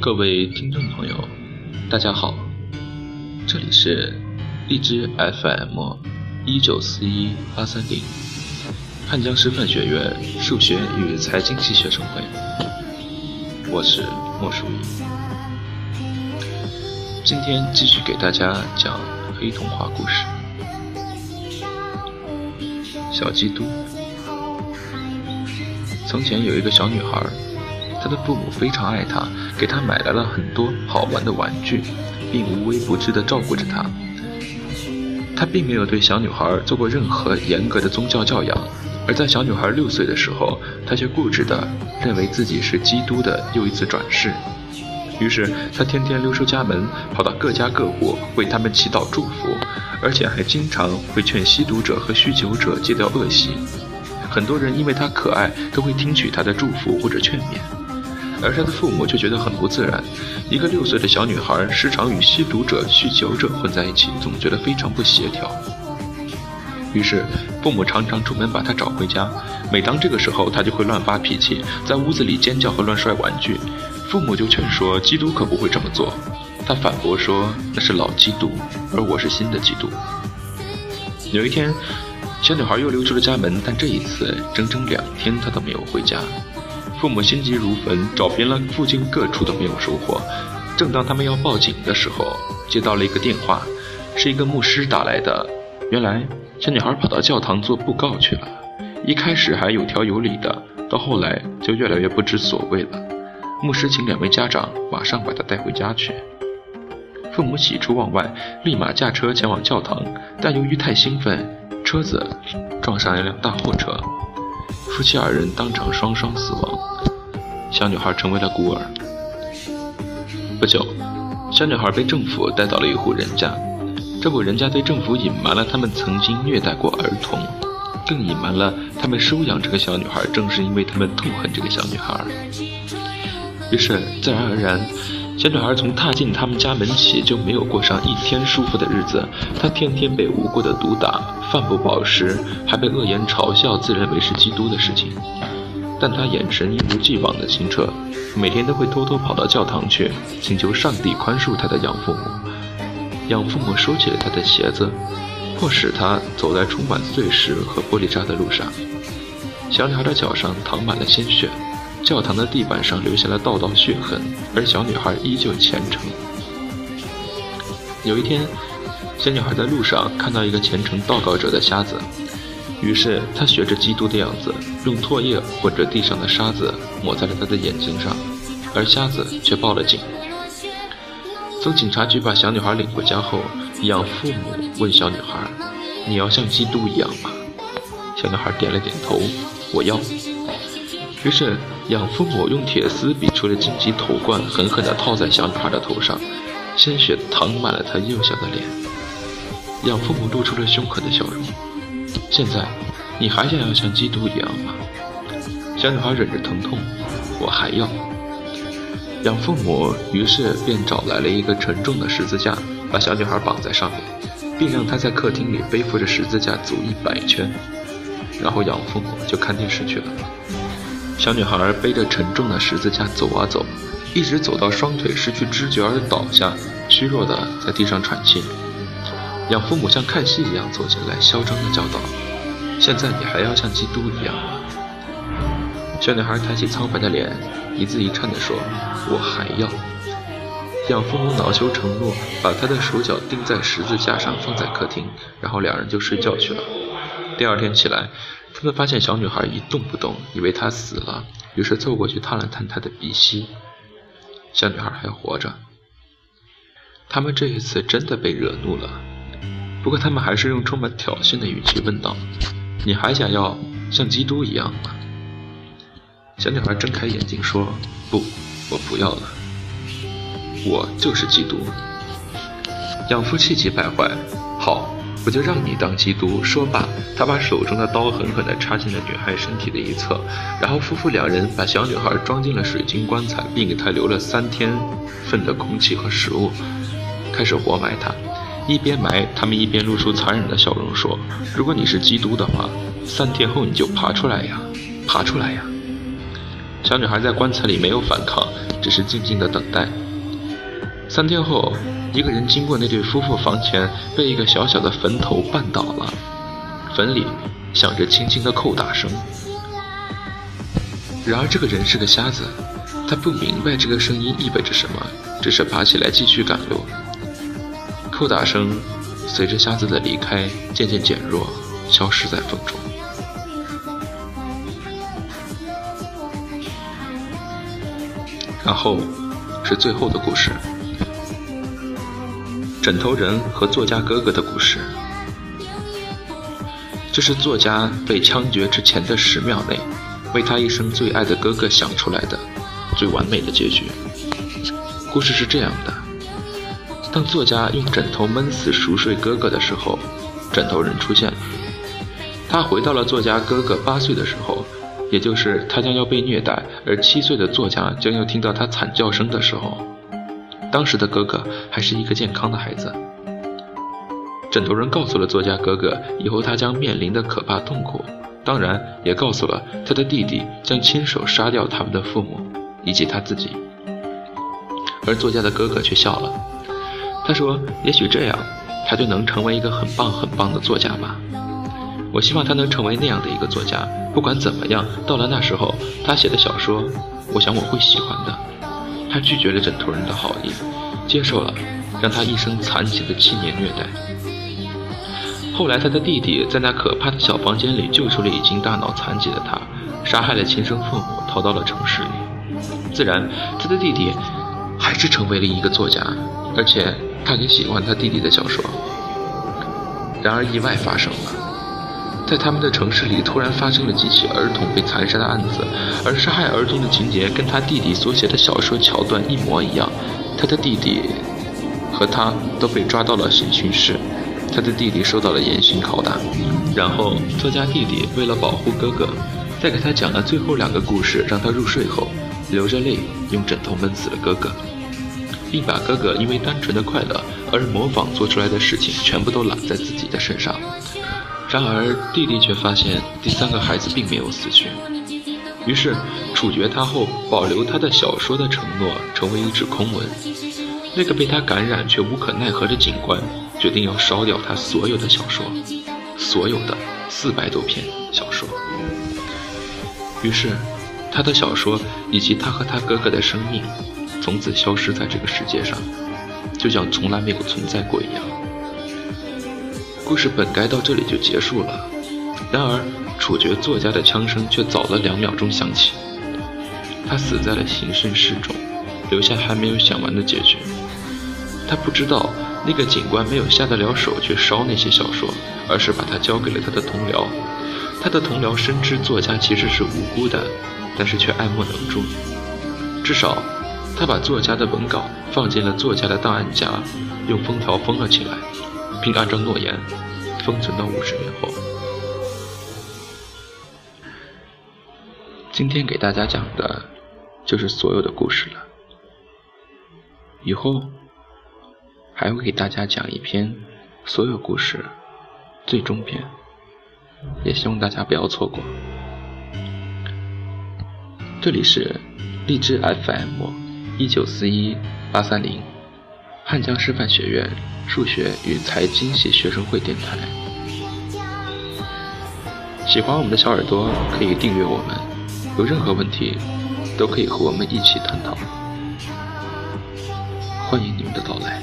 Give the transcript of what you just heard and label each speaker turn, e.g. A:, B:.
A: 各位听众朋友，大家好，这里是荔枝 FM 一九四一八三零汉江师范学院数学与财经系学生会，我是莫淑仪，今天继续给大家讲黑童话故事《小基督》。从前有一个小女孩。他的父母非常爱他，给他买来了很多好玩的玩具，并无微不至地照顾着他。他并没有对小女孩做过任何严格的宗教教养，而在小女孩六岁的时候，他却固执地认为自己是基督的又一次转世。于是，他天天溜出家门，跑到各家各户为他们祈祷祝福，而且还经常会劝吸毒者和酗酒者戒掉恶习。很多人因为他可爱，都会听取他的祝福或者劝勉。而他的父母却觉得很不自然，一个六岁的小女孩时常与吸毒者、酗酒者混在一起，总觉得非常不协调。于是，父母常常出门把她找回家。每当这个时候，她就会乱发脾气，在屋子里尖叫和乱摔玩具。父母就劝说：“基督可不会这么做。”她反驳说：“那是老基督，而我是新的基督。”有一天，小女孩又溜出了家门，但这一次整整两天她都没有回家。父母心急如焚，找遍了附近各处都没有收获。正当他们要报警的时候，接到了一个电话，是一个牧师打来的。原来小女孩跑到教堂做布告去了。一开始还有条有理的，到后来就越来越不知所谓了。牧师请两位家长马上把她带回家去。父母喜出望外，立马驾车前往教堂，但由于太兴奋，车子撞上一辆大货车。夫妻二人当场双双死亡，小女孩成为了孤儿。不久，小女孩被政府带到了一户人家，这户人家对政府隐瞒了他们曾经虐待过儿童，更隐瞒了他们收养这个小女孩正是因为他们痛恨这个小女孩。于是，自然而然。小女孩从踏进他们家门起就没有过上一天舒服的日子，她天天被无辜的毒打，饭不饱食，还被恶言嘲笑，自认为是基督的事情。但她眼神一如既往的清澈，每天都会偷偷跑到教堂去，请求上帝宽恕她的养父母。养父母收起了她的鞋子，迫使她走在充满碎石和玻璃渣的路上。小女孩的脚上淌满了鲜血。教堂的地板上留下了道道血痕，而小女孩依旧虔诚。有一天，小女孩在路上看到一个虔诚祷告者的瞎子，于是她学着基督的样子，用唾液或者地上的沙子抹在了他的眼睛上，而瞎子却报了警。从警察局把小女孩领回家后，养父母问小女孩：“你要像基督一样吗？”小女孩点了点头：“我要。”于是。养父母用铁丝比出了荆棘头冠，狠狠地套在小女孩的头上，鲜血淌满了她幼小的脸。养父母露出了凶狠的笑容。现在，你还想要像基督一样吗？小女孩忍着疼痛，我还要。养父母于是便找来了一个沉重的十字架，把小女孩绑在上面，并让她在客厅里背负着十字架走一百圈，然后养父母就看电视去了。小女孩背着沉重的十字架走啊走，一直走到双腿失去知觉而倒下，虚弱的在地上喘气。养父母像看戏一样走进来，嚣张的叫道：“现在你还要像基督一样吗？”小女孩抬起苍白的脸，一字一颤地说：“我还要。”养父母恼羞成怒，把她的手脚钉在十字架上，放在客厅，然后两人就睡觉去了。第二天起来。他们发现小女孩一动不动，以为她死了，于是凑过去探了探她的鼻息。小女孩还活着。他们这一次真的被惹怒了，不过他们还是用充满挑衅的语气问道：“你还想要像基督一样吗？”小女孩睁开眼睛说：“不，我不要了。我就是基督。”养父气急败坏：“。”我就让你当基督。说罢，他把手中的刀狠狠地插进了女孩身体的一侧，然后夫妇两人把小女孩装进了水晶棺材，并给她留了三天份的空气和食物，开始活埋她。一边埋，他们一边露出残忍的笑容，说：“如果你是基督的话，三天后你就爬出来呀，爬出来呀！”小女孩在棺材里没有反抗，只是静静的等待。三天后，一个人经过那对夫妇房前，被一个小小的坟头绊倒了，坟里响着轻轻的叩打声。然而这个人是个瞎子，他不明白这个声音意味着什么，只是爬起来继续赶路。叩打声随着瞎子的离开渐渐减弱，消失在风中。然后是最后的故事，枕头人和作家哥哥的故事。这是作家被枪决之前的十秒内，为他一生最爱的哥哥想出来的最完美的结局。故事是这样的。当作家用枕头闷死熟睡哥哥的时候，枕头人出现了。他回到了作家哥哥八岁的时候，也就是他将要被虐待，而七岁的作家将要听到他惨叫声的时候。当时的哥哥还是一个健康的孩子。枕头人告诉了作家哥哥以后他将面临的可怕痛苦，当然也告诉了他的弟弟将亲手杀掉他们的父母以及他自己。而作家的哥哥却笑了。他说：“也许这样，他就能成为一个很棒很棒的作家吧。我希望他能成为那样的一个作家。不管怎么样，到了那时候，他写的小说，我想我会喜欢的。”他拒绝了枕头人的好意，接受了让他一生残疾的七年虐待。后来，他的弟弟在那可怕的小房间里救出了已经大脑残疾的他，杀害了亲生父母，逃到了城市里。自然，他的弟弟还是成为了一个作家，而且。他也喜欢他弟弟的小说。然而意外发生了，在他们的城市里突然发生了几起儿童被残杀的案子，而杀害儿童的情节跟他弟弟所写的小说桥段一模一样。他的弟弟和他都被抓到了审讯室，他的弟弟受到了严刑拷打。然后作家弟弟为了保护哥哥，在给他讲了最后两个故事让他入睡后，流着泪用枕头闷死了哥哥。并把哥哥因为单纯的快乐而模仿做出来的事情全部都揽在自己的身上。然而弟弟却发现第三个孩子并没有死去，于是处决他后保留他的小说的承诺成为一纸空文。那个被他感染却无可奈何的警官决定要烧掉他所有的小说，所有的四百多篇小说。于是他的小说以及他和他哥哥的生命。从此消失在这个世界上，就像从来没有存在过一样。故事本该到这里就结束了，然而处决作家的枪声却早了两秒钟响起。他死在了刑讯室中，留下还没有想完的结局。他不知道那个警官没有下得了手去烧那些小说，而是把他交给了他的同僚。他的同僚深知作家其实是无辜的，但是却爱莫能助，至少。他把作家的文稿放进了作家的档案夹，用封条封了起来，并按照诺言封存到五十年后。今天给大家讲的，就是所有的故事了。以后还会给大家讲一篇所有故事最终篇，也希望大家不要错过。这里是荔枝 FM。一九四一八三零，汉江师范学院数学与财经系学生会电台。喜欢我们的小耳朵可以订阅我们，有任何问题都可以和我们一起探讨。欢迎你们的到来。